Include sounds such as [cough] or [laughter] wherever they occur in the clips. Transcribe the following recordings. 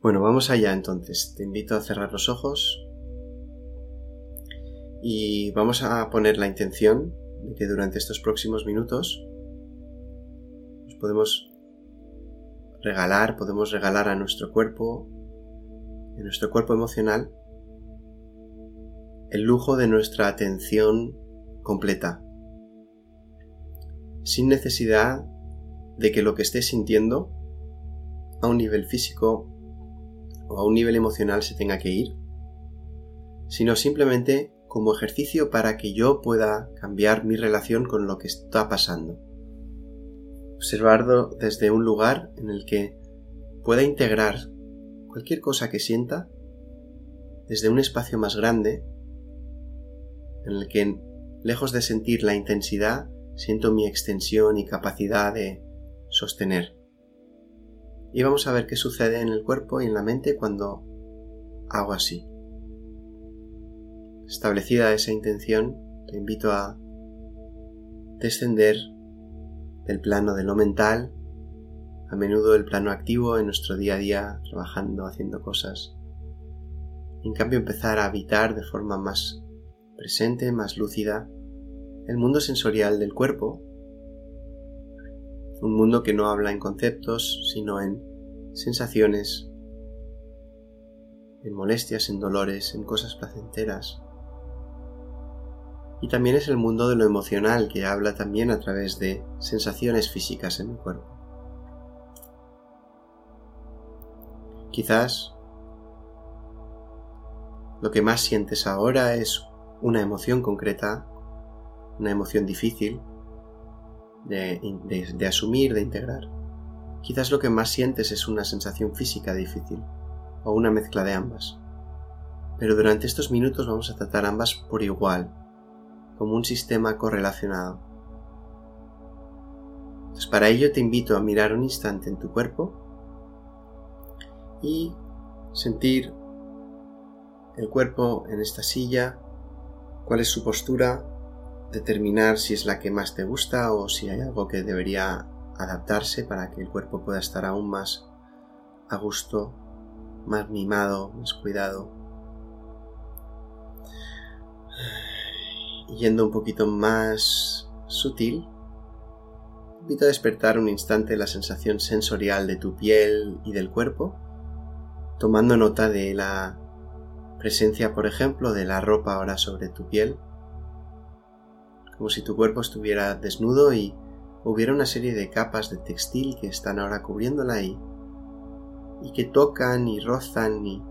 Bueno, vamos allá entonces. Te invito a cerrar los ojos y vamos a poner la intención de que durante estos próximos minutos nos podemos regalar, podemos regalar a nuestro cuerpo, a nuestro cuerpo emocional, el lujo de nuestra atención completa, sin necesidad de que lo que estés sintiendo a un nivel físico o a un nivel emocional se tenga que ir, sino simplemente como ejercicio para que yo pueda cambiar mi relación con lo que está pasando. Observarlo desde un lugar en el que pueda integrar cualquier cosa que sienta desde un espacio más grande en el que, lejos de sentir la intensidad, siento mi extensión y capacidad de sostener. Y vamos a ver qué sucede en el cuerpo y en la mente cuando hago así. Establecida esa intención, te invito a descender del plano de lo mental, a menudo el plano activo en nuestro día a día, trabajando, haciendo cosas. en cambio empezar a habitar de forma más presente, más lúcida, el mundo sensorial del cuerpo un mundo que no habla en conceptos, sino en sensaciones, en molestias, en dolores, en cosas placenteras. Y también es el mundo de lo emocional que habla también a través de sensaciones físicas en mi cuerpo. Quizás lo que más sientes ahora es una emoción concreta, una emoción difícil, de, asumir, de integrar. Quizás lo que más sientes es una sensación física difícil, o una mezcla de ambas. Pero durante estos minutos vamos a tratar ambas por igual, como un sistema correlacionado. Entonces para ello te invito a mirar un instante en tu cuerpo y sentir el cuerpo en esta silla, cuál es su postura, determinar si es la que más te gusta o si hay algo que debería adaptarse para que el cuerpo pueda estar aún más a gusto, más mimado, más cuidado. [sighs] Yendo un poquito más sutil, invito a despertar un instante la sensación sensorial de tu piel y del cuerpo, tomando nota de la presencia, por ejemplo, de la ropa ahora sobre tu piel como si tu cuerpo estuviera desnudo y hubiera una serie de capas de textil que están ahora cubriéndola ahí y que tocan y rozan y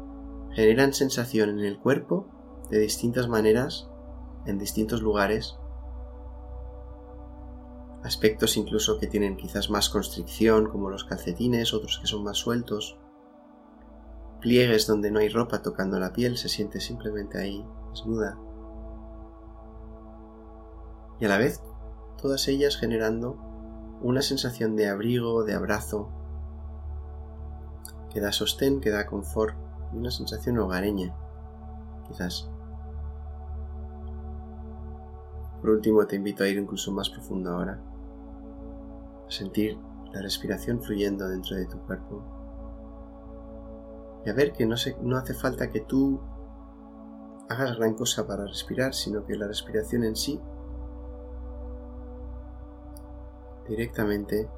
generan sensación en el cuerpo de distintas maneras en distintos lugares. Aspectos incluso que tienen quizás más constricción como los calcetines, otros que son más sueltos. Pliegues donde no hay ropa tocando la piel, se siente simplemente ahí desnuda y a la vez todas ellas generando una sensación de abrigo, de abrazo, que da sostén, que da confort y una sensación hogareña, quizás. Por último, te invito a ir incluso más profundo ahora, a sentir la respiración fluyendo dentro de tu cuerpo y a ver que no, no hace falta que tú hagas gran cosa para respirar, sino que la respiración en sí directamente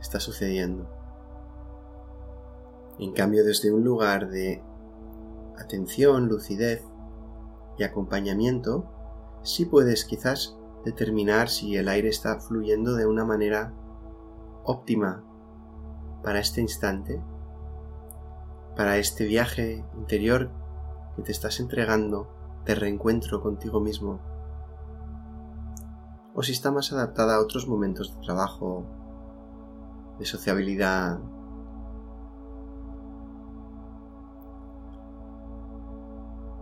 está sucediendo. En cambio, desde un lugar de atención, lucidez y acompañamiento, sí puedes quizás determinar si el aire está fluyendo de una manera óptima para este instante, para este viaje interior que te estás entregando de reencuentro contigo mismo o si está más adaptada a otros momentos de trabajo, de sociabilidad.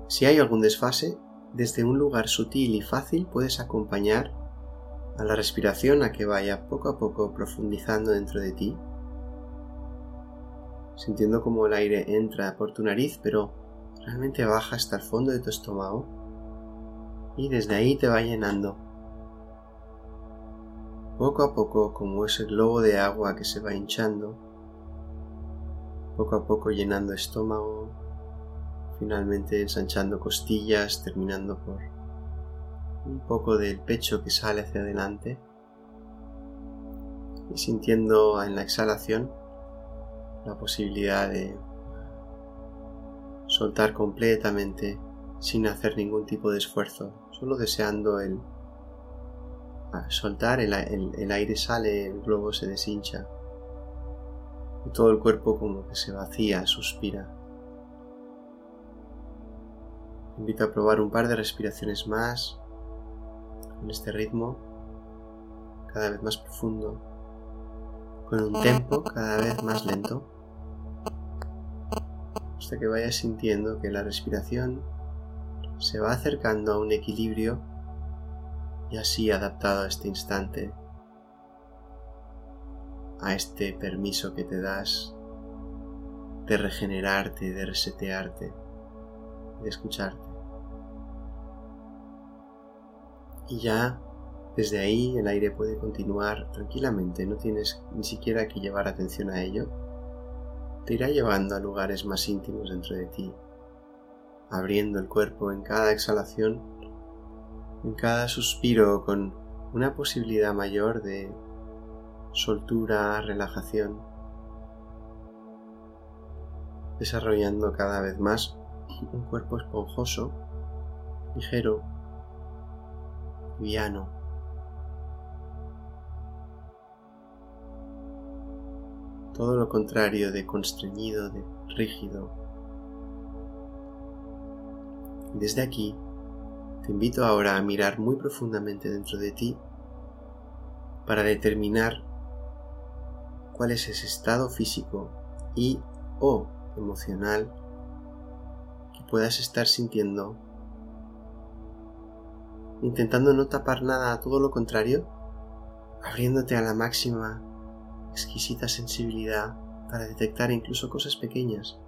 Si hay algún desfase, desde un lugar sutil y fácil puedes acompañar a la respiración a que vaya poco a poco profundizando dentro de ti, sintiendo como el aire entra por tu nariz, pero realmente baja hasta el fondo de tu estómago y desde ahí te va llenando poco a poco como ese globo de agua que se va hinchando poco a poco llenando estómago, finalmente ensanchando costillas, terminando por un poco del pecho que sale hacia adelante y sintiendo en la exhalación la posibilidad de soltar completamente sin hacer ningún tipo de esfuerzo, solo deseando el soltar, el, el aire sale, el globo se deshincha y todo el cuerpo como que se vacía, suspira. invito a probar un par de respiraciones más con este ritmo cada vez más profundo, con un tempo cada vez más lento, hasta que vayas sintiendo que la respiración se va acercando a un equilibrio y así adaptado a este instante, a este permiso que te das de regenerarte, de resetearte, de escucharte. Y ya desde ahí el aire puede continuar tranquilamente, no tienes ni siquiera que llevar atención a ello. Te irá llevando a lugares más íntimos dentro de ti, abriendo el cuerpo en cada exhalación, en cada suspiro con una posibilidad mayor de soltura, relajación, desarrollando cada vez más un cuerpo esponjoso, ligero, liviano. Todo lo contrario de constreñido, de rígido. Desde aquí, te invito ahora a mirar muy profundamente dentro de ti para determinar cuál es ese estado físico y o emocional que puedas estar sintiendo, intentando no tapar nada, todo lo contrario, abriéndote a la máxima exquisita sensibilidad para detectar incluso cosas pequeñas,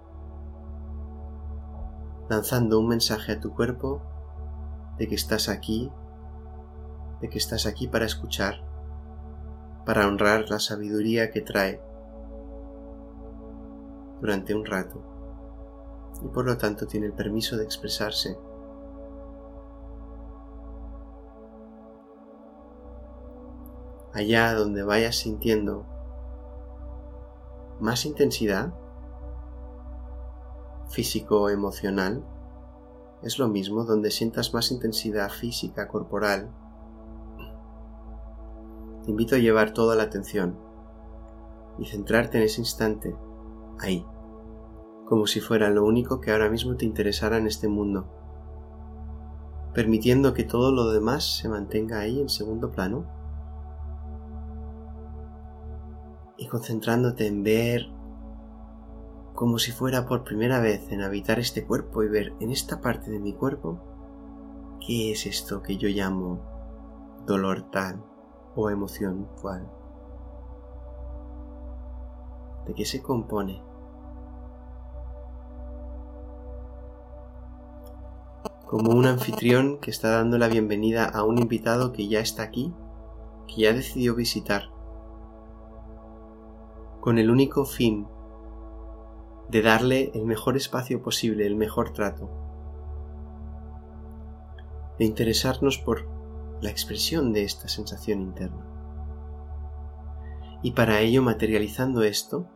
lanzando un mensaje a tu cuerpo de que estás aquí, de que estás aquí para escuchar para honrar la sabiduría que trae durante un rato y por lo tanto tiene el permiso de expresarse. Allá donde vayas sintiendo más intensidad físico o emocional, es lo mismo donde sientas más intensidad física, corporal, te invito a llevar toda la atención y centrarte en ese instante, ahí, como si fuera lo único que ahora mismo te interesara en este mundo, permitiendo que todo lo demás se mantenga ahí en segundo plano. Y concentrándote en ver como si fuera por primera vez en habitar este cuerpo y ver en esta parte de mi cuerpo qué es esto que yo llamo dolor tal o emoción cual. ¿De qué se compone? Como un anfitrión que está dando la bienvenida a un invitado que ya está aquí, que ya decidió visitar, con el único fin de darle el mejor espacio posible, el mejor trato, de interesarnos por la expresión de esta sensación interna. Y para ello, materializando esto,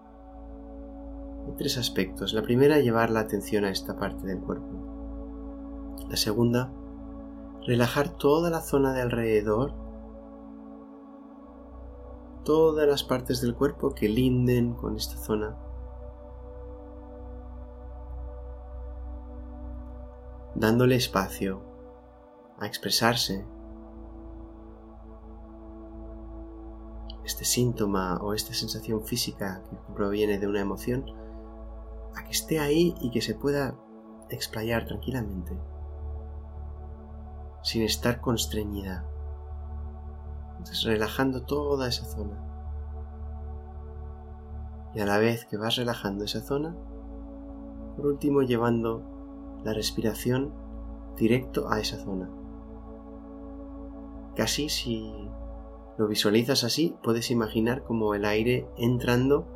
hay tres aspectos. La primera, llevar la atención a esta parte del cuerpo. La segunda, relajar toda la zona de alrededor, todas las partes del cuerpo que linden con esta zona. Dándole espacio a expresarse este síntoma o esta sensación física que proviene de una emoción a que esté ahí y que se pueda explayar tranquilamente, sin estar constreñida. Entonces relajando toda esa zona. Y a la vez que vas relajando esa zona, por último llevando la respiración directo a esa zona. Casi si lo visualizas así, puedes imaginar como el aire entrando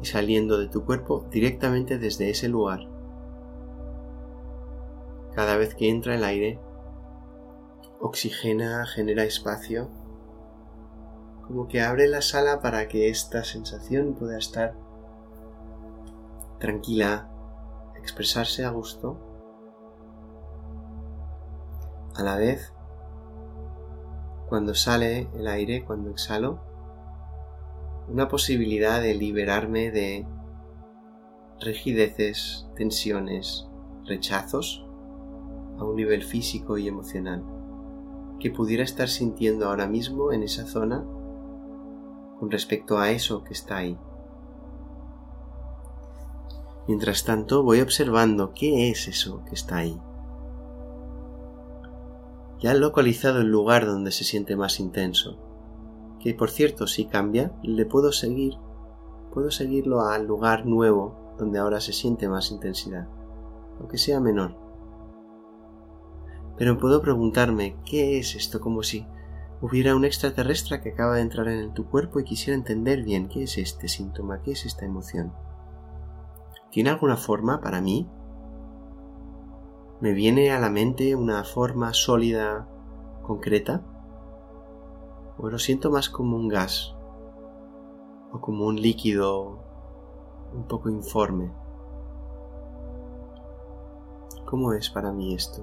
y saliendo de tu cuerpo directamente desde ese lugar. Cada vez que entra el aire, oxigena, genera espacio, como que abre la sala para que esta sensación pueda estar tranquila, expresarse a gusto, a la vez cuando sale el aire, cuando exhalo, una posibilidad de liberarme de rigideces, tensiones, rechazos a un nivel físico y emocional que pudiera estar sintiendo ahora mismo en esa zona con respecto a eso que está ahí. Mientras tanto voy observando qué es eso que está ahí. Ya he localizado el lugar donde se siente más intenso, que por cierto si cambia le puedo seguir, puedo seguirlo al lugar nuevo donde ahora se siente más intensidad, aunque sea menor. Pero puedo preguntarme qué es esto como si hubiera un extraterrestre que acaba de entrar en tu cuerpo y quisiera entender bien qué es este síntoma, qué es esta emoción. ¿Tiene alguna forma para mí? ¿Me viene a la mente una forma sólida, concreta? ¿O lo siento más como un gas? ¿O como un líquido un poco informe? ¿Cómo es para mí esto?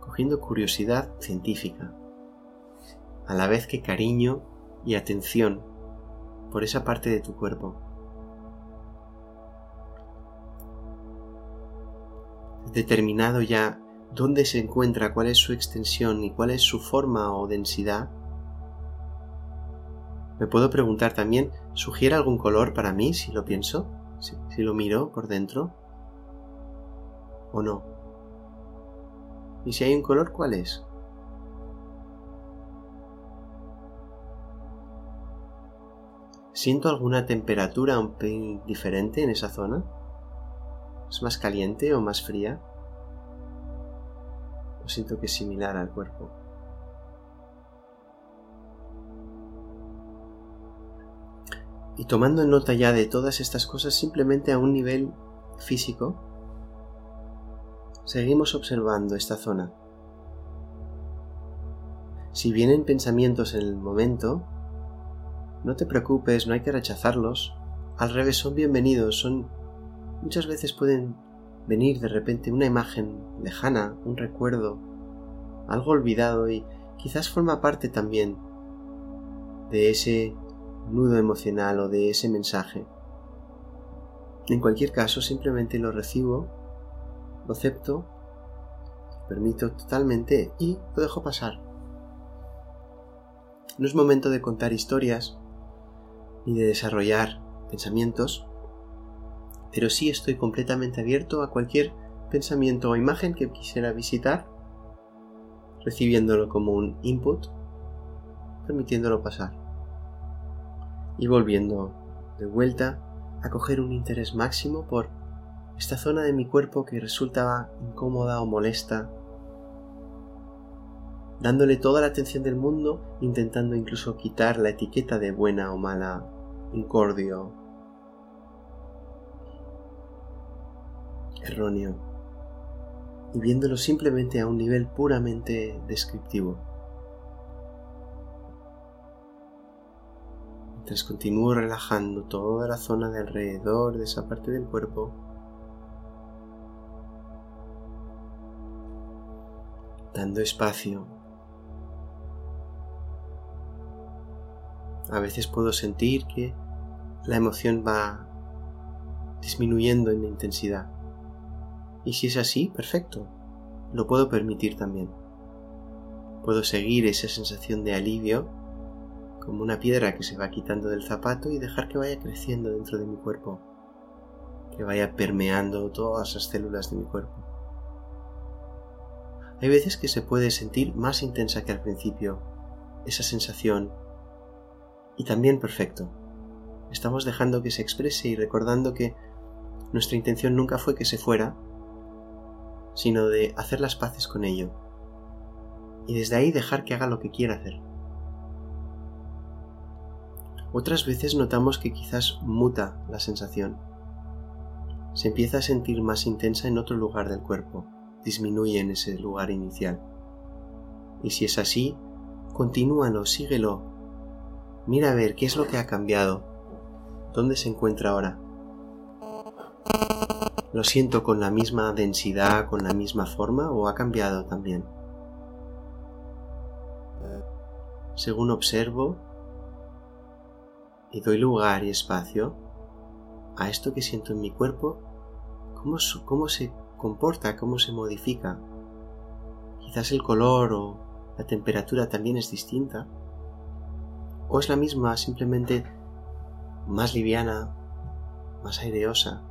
Cogiendo curiosidad científica a la vez que cariño y atención por esa parte de tu cuerpo. Determinado ya dónde se encuentra, cuál es su extensión y cuál es su forma o densidad, me puedo preguntar también, ¿sugiere algún color para mí si lo pienso? Si, lo miro por dentro? ¿O no? ¿Y si hay un color, cuál es? ¿Siento alguna temperatura un diferente en esa zona? ¿Es más caliente o más fría? ¿O siento que es similar al cuerpo? Y tomando nota ya de todas estas cosas simplemente a un nivel físico, seguimos observando esta zona. Si vienen pensamientos en el momento, no te preocupes, no hay que rechazarlos. Al revés, son bienvenidos, son... Muchas veces pueden venir de repente una imagen lejana, un recuerdo, algo olvidado y quizás forma parte también de ese nudo emocional o de ese mensaje. En cualquier caso, simplemente lo recibo, lo acepto, lo permito totalmente y lo dejo pasar. No es momento de contar historias, ni de desarrollar pensamientos, pero sí estoy completamente abierto a cualquier pensamiento o imagen que quisiera visitar, recibiéndolo como un input, permitiéndolo pasar. Y volviendo de vuelta a coger un interés máximo por esta zona de mi cuerpo que resultaba incómoda o molesta dándole toda la atención del mundo, intentando incluso quitar la etiqueta de buena o mala, incordio, erróneo, y viéndolo simplemente a un nivel puramente descriptivo. Mientras continúo relajando toda la zona de alrededor de esa parte del cuerpo, dando espacio A veces puedo sentir que la emoción va disminuyendo en intensidad. Y si es así, perfecto. Lo puedo permitir también. Puedo seguir esa sensación de alivio como una piedra que se va quitando del zapato y dejar que vaya creciendo dentro de mi cuerpo, que vaya permeando todas las células de mi cuerpo. Hay veces que se puede sentir más intensa que al principio, esa sensación y también perfecto. Estamos dejando que se exprese y recordando que nuestra intención nunca fue que se fuera, sino de hacer las paces con ello. Y desde ahí dejar que haga lo que quiera hacer. Otras veces notamos que quizás muta la sensación. Se empieza a sentir más intensa en otro lugar del cuerpo, disminuye en ese lugar inicial. Y si es así, continúalo, síguelo. Mira a ver qué es lo que ha cambiado. ¿Dónde se encuentra ahora? ¿Lo siento con la misma densidad, con la misma forma o ha cambiado también? Según observo y doy lugar y espacio a esto que siento en mi cuerpo, cómo, cómo se comporta, cómo se modifica. Quizás el color o la temperatura también es distinta. O es la misma, simplemente más liviana, más aireosa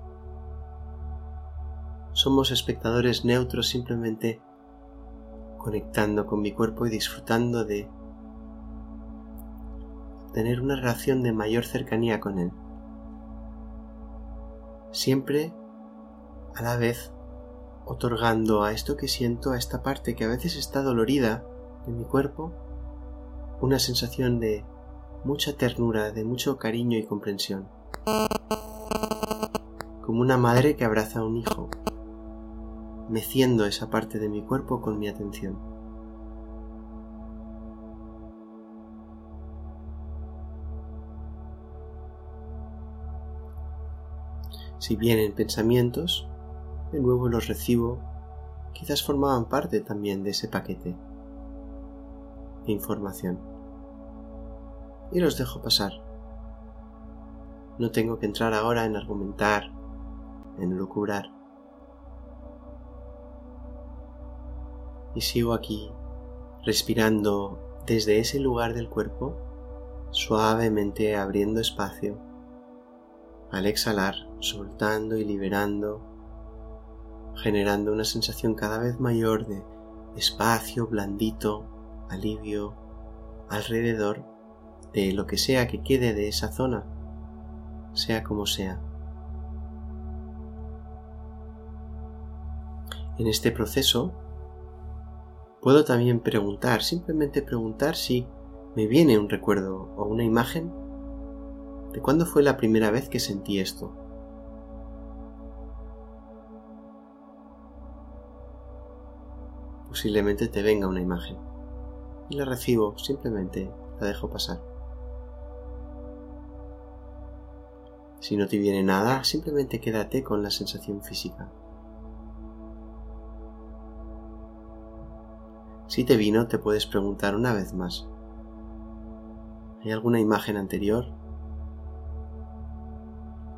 somos espectadores neutros simplemente conectando con mi cuerpo y disfrutando de tener una relación de mayor cercanía con él. Siempre a la vez otorgando a esto que siento, a esta parte que a veces está dolorida de mi cuerpo, una sensación de mucha ternura, de mucho cariño y comprensión. Como una madre que abraza a un hijo meciendo esa parte de mi cuerpo con mi atención. Si vienen pensamientos, de nuevo los recibo, quizás formaban parte también de ese paquete de información. Y los dejo pasar. No tengo que entrar ahora en argumentar, en lucurar. Y sigo aquí respirando desde ese lugar del cuerpo, suavemente abriendo espacio. Al exhalar, soltando y liberando, generando una sensación cada vez mayor de espacio, blandito, alivio, alrededor de lo que sea que quede de esa zona, sea como sea. En este proceso Puedo también preguntar, simplemente preguntar si me viene un recuerdo o una imagen de cuándo fue la primera vez que sentí esto. Posiblemente te venga una imagen y la recibo, simplemente la dejo pasar. Si no te viene nada, simplemente quédate con la sensación física. Si te vino, te puedes preguntar una vez más. ¿Hay alguna imagen anterior?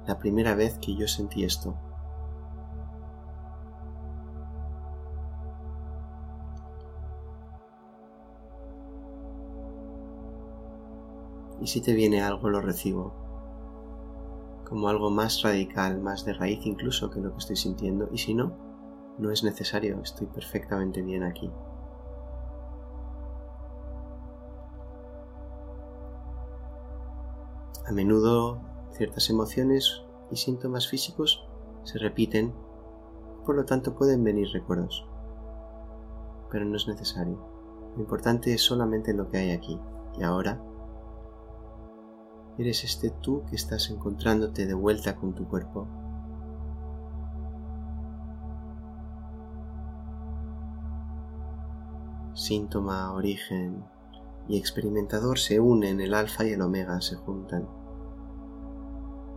La primera vez que yo sentí esto. Y si te viene algo, lo recibo. Como algo más radical, más de raíz incluso que lo que estoy sintiendo. Y si no, no es necesario, estoy perfectamente bien aquí. A menudo ciertas emociones y síntomas físicos se repiten, por lo tanto pueden venir recuerdos. Pero no es necesario. Lo importante es solamente lo que hay aquí. Y ahora eres este tú que estás encontrándote de vuelta con tu cuerpo. Síntoma, origen, y experimentador se unen, el alfa y el omega se juntan.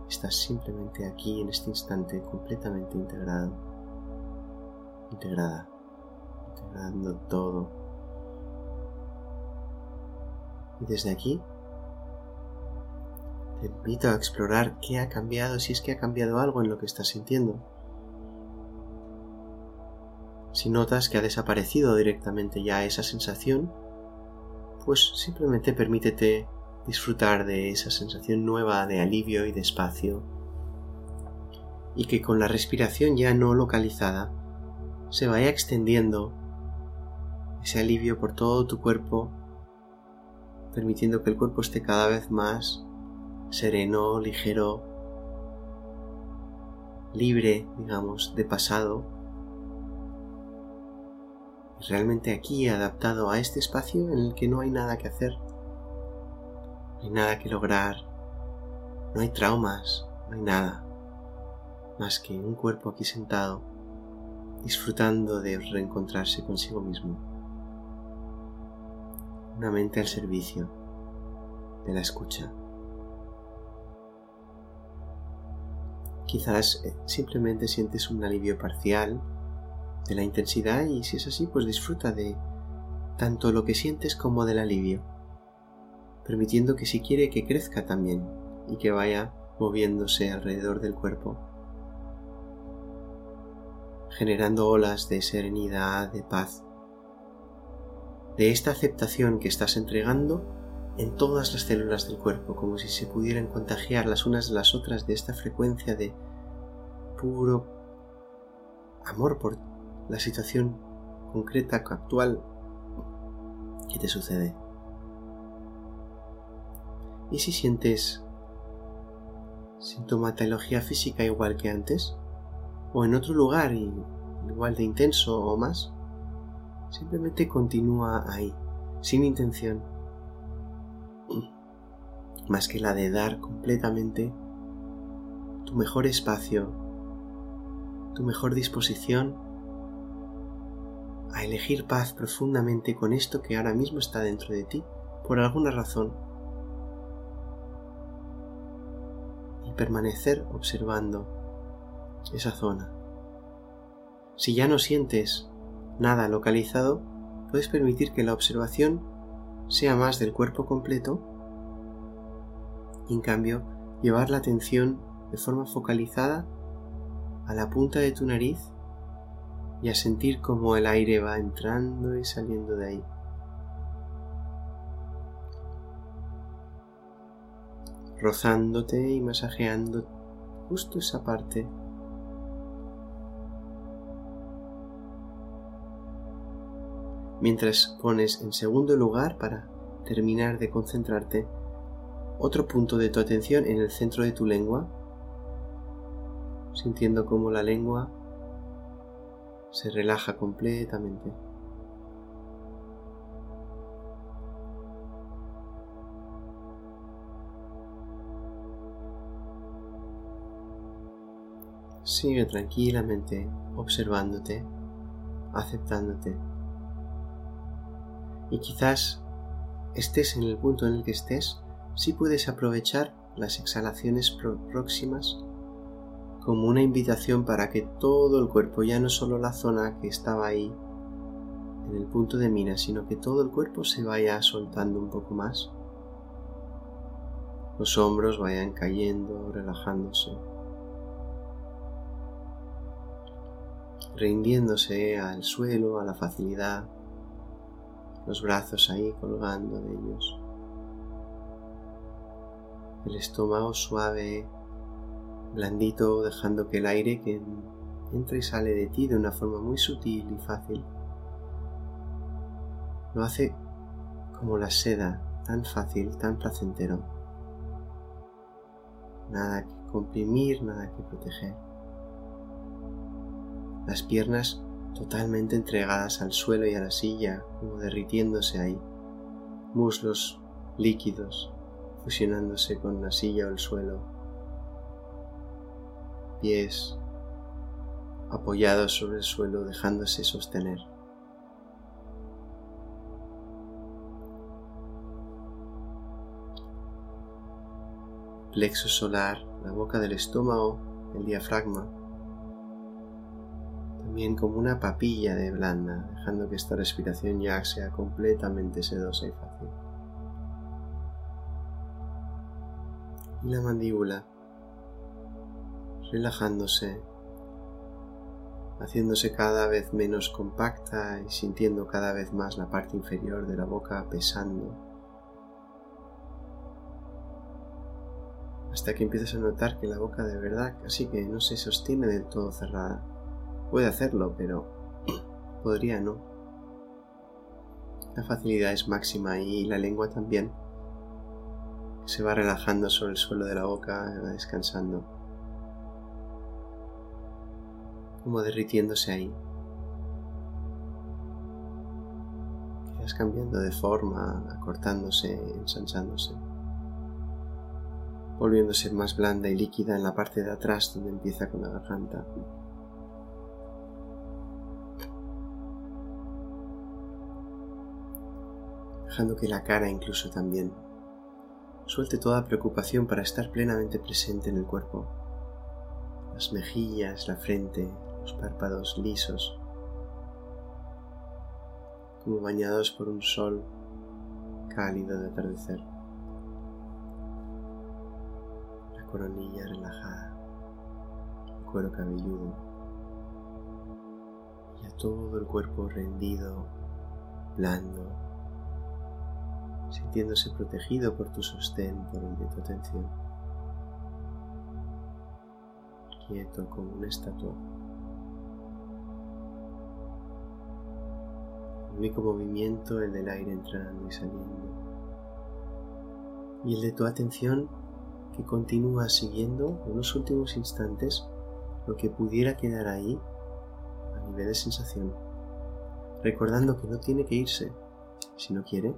Estás simplemente aquí en este instante completamente integrado, integrada, integrando todo. Y desde aquí te invito a explorar qué ha cambiado, si es que ha cambiado algo en lo que estás sintiendo. Si notas que ha desaparecido directamente ya esa sensación, pues simplemente permítete disfrutar de esa sensación nueva de alivio y de espacio. Y que con la respiración ya no localizada se vaya extendiendo ese alivio por todo tu cuerpo, permitiendo que el cuerpo esté cada vez más sereno, ligero, libre, digamos, de pasado realmente aquí adaptado a este espacio en el que no hay nada que hacer, no hay nada que lograr, No hay traumas, no hay nada, más que un cuerpo aquí sentado, disfrutando de reencontrarse consigo mismo. Una mente al servicio de la escucha. Quizás eh, simplemente sientes un alivio parcial de la intensidad y si es así, pues disfruta de tanto lo que sientes como del alivio, permitiendo que si quiere que crezca también y que vaya moviéndose alrededor del cuerpo, generando olas de serenidad, de paz, de esta aceptación que estás entregando en todas las células del cuerpo, como si se pudieran contagiar las unas de las otras de esta frecuencia de puro amor por la situación concreta actual que te sucede. ¿Y si sientes sintomatología física igual que antes? ¿O en otro lugar igual de intenso o más? Simplemente continúa ahí, sin intención más que la de dar completamente tu mejor espacio, tu mejor disposición a elegir paz profundamente con esto que ahora mismo está dentro de ti, por alguna razón, y permanecer observando esa zona. Si ya no sientes nada localizado, puedes permitir que la observación sea más del cuerpo completo en cambio llevar la atención de forma focalizada a la punta de tu nariz y a sentir cómo el aire va entrando y saliendo de ahí. rozándote y masajeando justo esa parte. Mientras pones en segundo lugar para terminar de concentrarte otro punto de tu atención en el centro de tu lengua, sintiendo cómo la lengua se relaja completamente. Sigue tranquilamente observándote, aceptándote. Y quizás estés en el punto en el que estés, si puedes aprovechar las exhalaciones próximas como una invitación para que todo el cuerpo, ya no solo la zona que estaba ahí en el punto de mira, sino que todo el cuerpo se vaya soltando un poco más. Los hombros vayan cayendo, relajándose, rindiéndose al suelo, a la facilidad, los brazos ahí colgando de ellos el estómago suave, blandito, dejando que el aire que entra y sale de ti de una forma muy sutil y fácil. Lo hace como la seda, tan fácil, tan placentero. Nada que comprimir, nada que proteger. Las piernas totalmente entregadas al suelo y a la silla, como derritiéndose ahí. Muslos líquidos, fusionándose con la silla o el suelo, pies apoyados sobre el suelo dejándose sostener. Plexo solar, la boca del estómago, el diafragma, también como una papilla de blanda, dejando que esta respiración ya sea completamente sedosa y fácil. y la mandíbula relajándose, haciéndose cada vez menos compacta y sintiendo cada vez más la parte inferior de la boca pesando, hasta que empiezas a notar que la boca de verdad casi que no se sostiene del todo cerrada. Puede hacerlo, pero [clears throat] podría no. La facilidad es máxima y la lengua también se va relajando sobre el suelo de la boca, descansando, como derritiéndose ahí. Quedas cambiando de forma, acortándose, ensanchándose. volviéndose más blanda y líquida en la parte de atrás donde empieza con la garganta. Dejando que la cara incluso también suelte toda preocupación para estar plenamente presente en el cuerpo. Las mejillas, la frente, los párpados lisos, como bañados por un sol cálido de atardecer. La coronilla relajada, el cuero cabelludo y a todo el cuerpo rendido, blando, sintiéndose protegido por tu sostén, por el de tu atención, quieto como una estatua. Único movimiento el del aire entrando y saliendo. Y el de tu atención que continúa siguiendo en los últimos instantes lo que pudiera quedar ahí a nivel de sensación, recordando que no tiene que irse si no quiere.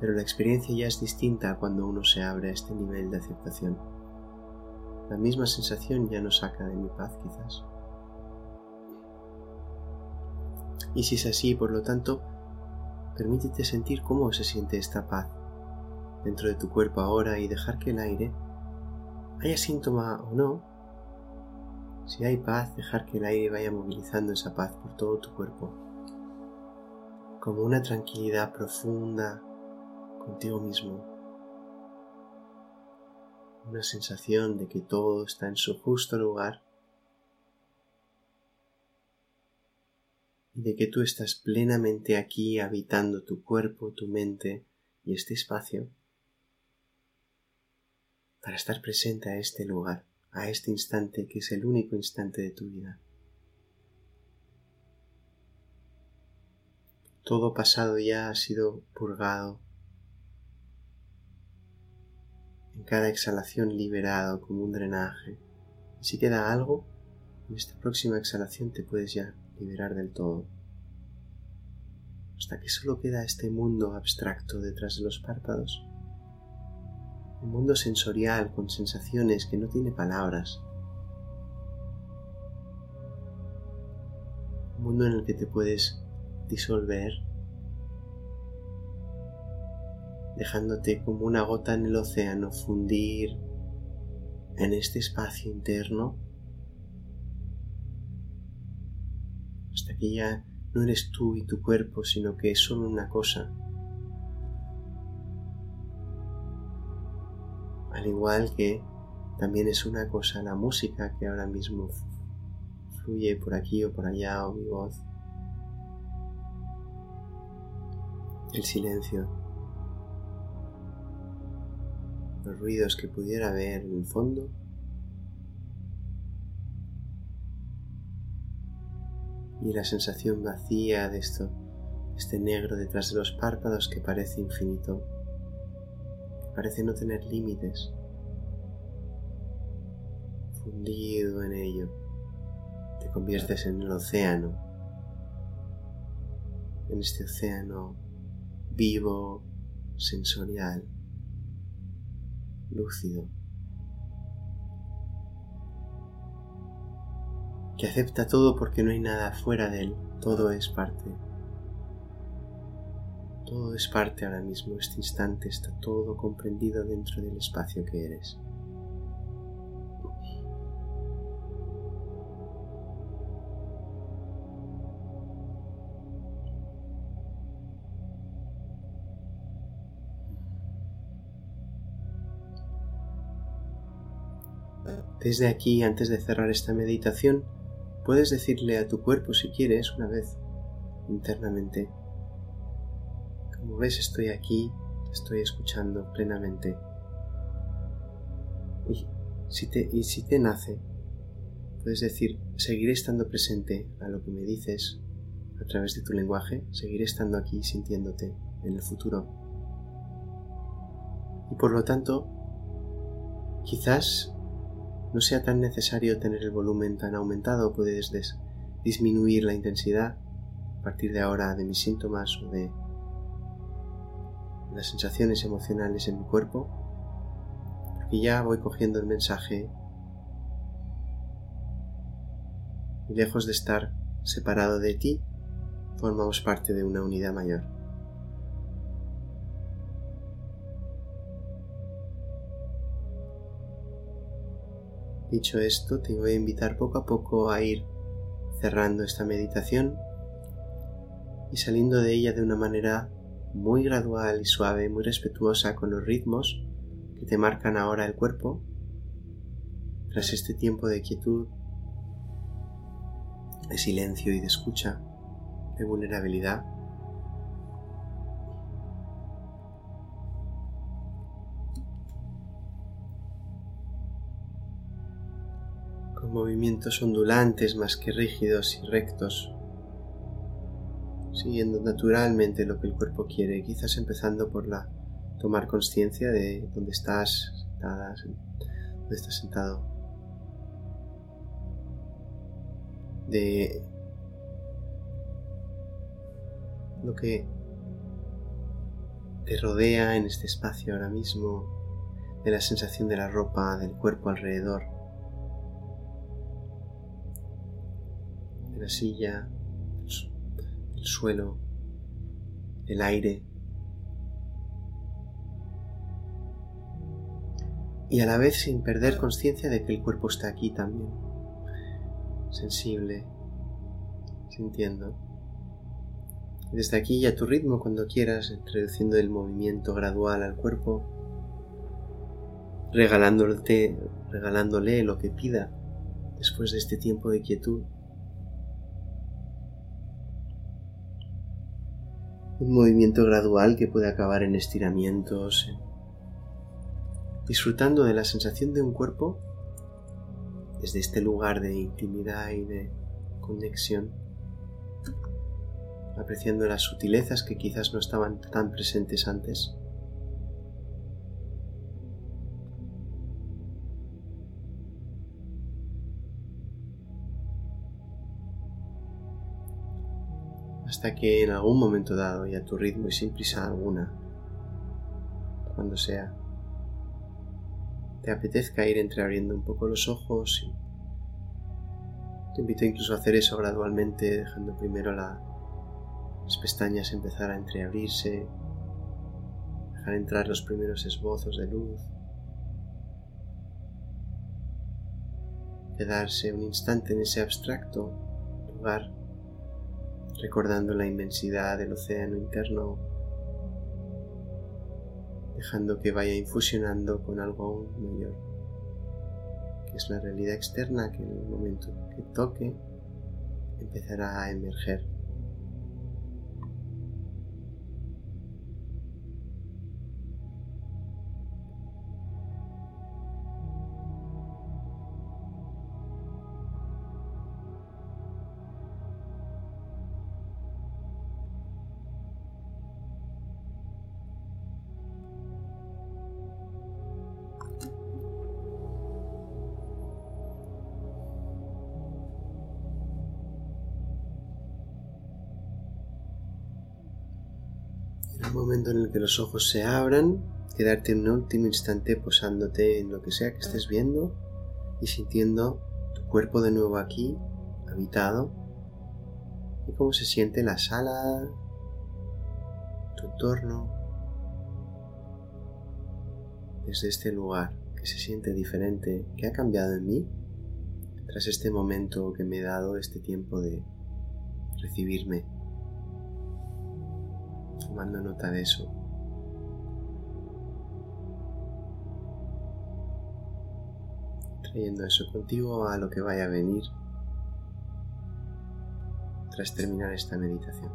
Pero la experiencia ya es distinta cuando uno se abre a este nivel de aceptación. La misma sensación ya no saca de mi paz quizás. Y si es así, por lo tanto, permítete sentir cómo se siente esta paz dentro de tu cuerpo ahora y dejar que el aire, haya síntoma o no, si hay paz, dejar que el aire vaya movilizando esa paz por todo tu cuerpo, como una tranquilidad profunda contigo mismo, una sensación de que todo está en su justo lugar de que tú estás plenamente aquí habitando tu cuerpo, tu mente y este espacio para estar presente a este lugar, a este instante que es el único instante de tu vida. Todo pasado ya ha sido purgado, en cada exhalación liberado como un drenaje. Si queda algo, en esta próxima exhalación te puedes ya liberar del todo, hasta que solo queda este mundo abstracto detrás de los párpados, un mundo sensorial con sensaciones que no tiene palabras, un mundo en el que te puedes disolver, dejándote como una gota en el océano fundir en este espacio interno que ya no eres tú y tu cuerpo, sino que es solo una cosa. Al igual que también es una cosa la música que ahora mismo fluye por aquí o por allá o mi voz. El silencio. Los ruidos que pudiera haber en el fondo y la sensación vacía de esto, este negro detrás de los párpados que parece infinito, que parece no tener límites, fundido en ello, te conviertes en el océano, en este océano vivo, sensorial, lúcido. Que acepta todo porque no hay nada fuera de él, todo es parte. Todo es parte ahora mismo, este instante está todo comprendido dentro del espacio que eres. Desde aquí, antes de cerrar esta meditación, Puedes decirle a tu cuerpo si quieres una vez internamente, como ves estoy aquí, estoy escuchando plenamente. Y si te, y si te nace, puedes decir, seguiré estando presente a lo que me dices a través de tu lenguaje, seguiré estando aquí sintiéndote en el futuro. Y por lo tanto, quizás no sea tan necesario tener el volumen tan aumentado, puedes disminuir la intensidad a partir de ahora de mis síntomas o de las sensaciones emocionales en mi cuerpo Aquí ya voy cogiendo el mensaje y lejos de estar separado de ti, formamos parte de una unidad mayor. Dicho esto, te voy a invitar poco a poco a ir cerrando esta meditación y saliendo de ella de una manera muy gradual y suave, muy respetuosa con los ritmos que te marcan ahora el cuerpo, tras este tiempo de quietud, de silencio y de escucha, de vulnerabilidad. Movimientos ondulantes más que rígidos y rectos, siguiendo naturalmente lo que el cuerpo quiere, quizás empezando por la tomar conciencia de dónde estás sentada, dónde estás sentado, de lo que te rodea en este espacio ahora mismo, de la sensación de la ropa, del cuerpo alrededor, la silla, el suelo, el aire. Y a la vez sin perder conciencia de que el cuerpo está aquí también, sensible, sintiendo. Desde aquí y a tu ritmo cuando quieras, introduciendo el movimiento gradual al cuerpo, regalándole, regalándole lo que pida después de este tiempo de quietud un movimiento gradual que puede acabar en estiramientos, disfrutando de la sensación de un cuerpo desde este lugar de intimidad y de conexión, apreciando las sutilezas que quizás no estaban tan presentes antes. Hasta que en algún momento dado y a tu ritmo y sin prisa alguna, cuando sea, te apetezca ir entreabriendo un poco los ojos y te invito incluso a hacer eso gradualmente, dejando primero las pestañas empezar a entreabrirse, dejar entrar los primeros esbozos de luz, quedarse un instante en ese abstracto lugar recordando la inmensidad del océano interno, dejando que vaya infusionando con algo aún mayor, que es la realidad externa que en el momento que toque empezará a emerger. El momento en el que los ojos se abran, quedarte un último instante posándote en lo que sea que estés viendo y sintiendo tu cuerpo de nuevo aquí, habitado, y cómo se siente la sala, tu entorno, desde este lugar que se siente diferente, que ha cambiado en mí tras este momento que me he dado, este tiempo de recibirme tomando nota de eso. Trayendo eso contigo a lo que vaya a venir tras terminar esta meditación.